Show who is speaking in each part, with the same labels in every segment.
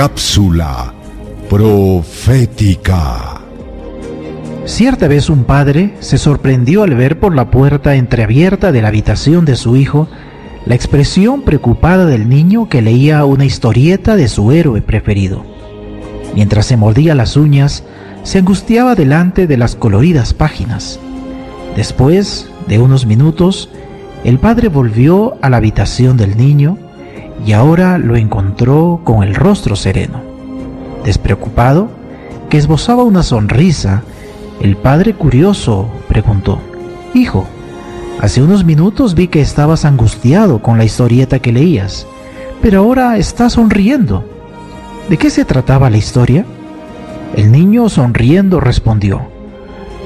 Speaker 1: Cápsula profética.
Speaker 2: Cierta vez un padre se sorprendió al ver por la puerta entreabierta de la habitación de su hijo la expresión preocupada del niño que leía una historieta de su héroe preferido. Mientras se mordía las uñas, se angustiaba delante de las coloridas páginas. Después de unos minutos, el padre volvió a la habitación del niño y ahora lo encontró con el rostro sereno. Despreocupado, que esbozaba una sonrisa, el padre curioso preguntó, Hijo, hace unos minutos vi que estabas angustiado con la historieta que leías, pero ahora estás sonriendo. ¿De qué se trataba la historia? El niño sonriendo respondió,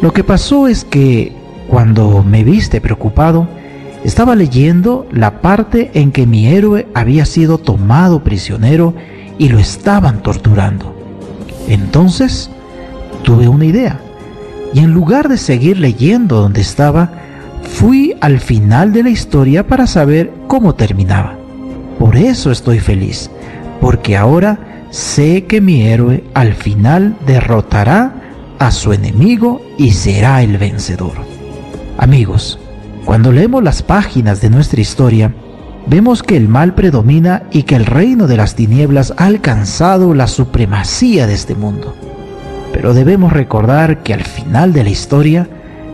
Speaker 2: Lo que pasó es que, cuando me viste preocupado, estaba leyendo la parte en que mi héroe había sido tomado prisionero y lo estaban torturando. Entonces tuve una idea y en lugar de seguir leyendo donde estaba, fui al final de la historia para saber cómo terminaba. Por eso estoy feliz, porque ahora sé que mi héroe al final derrotará a su enemigo y será el vencedor. Amigos, cuando leemos las páginas de nuestra historia, vemos que el mal predomina y que el reino de las tinieblas ha alcanzado la supremacía de este mundo. Pero debemos recordar que al final de la historia,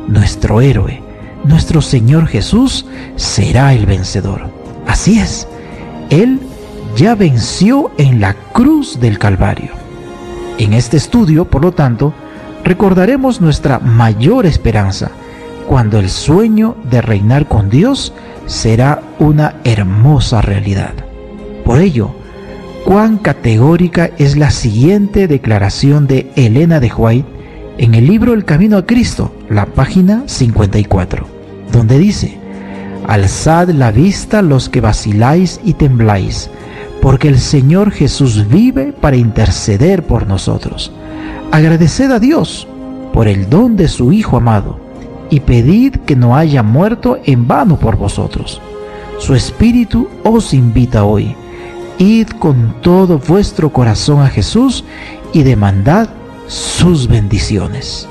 Speaker 2: nuestro héroe, nuestro Señor Jesús, será el vencedor. Así es, Él ya venció en la cruz del Calvario. En este estudio, por lo tanto, recordaremos nuestra mayor esperanza, cuando el sueño de reinar con Dios será una hermosa realidad. Por ello, cuán categórica es la siguiente declaración de Elena de White en el libro El Camino a Cristo, la página 54, donde dice, Alzad la vista los que vaciláis y tembláis, porque el Señor Jesús vive para interceder por nosotros. Agradeced a Dios por el don de su Hijo amado y pedid que no haya muerto en vano por vosotros. Su Espíritu os invita hoy. Id con todo vuestro corazón a Jesús y demandad sus bendiciones.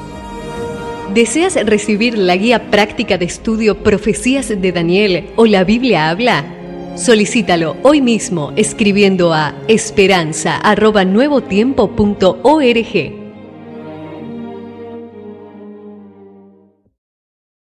Speaker 3: ¿Deseas recibir la guía práctica de estudio Profecías de Daniel o la Biblia habla? Solicítalo hoy mismo escribiendo a esperanza.nuevotiempo.org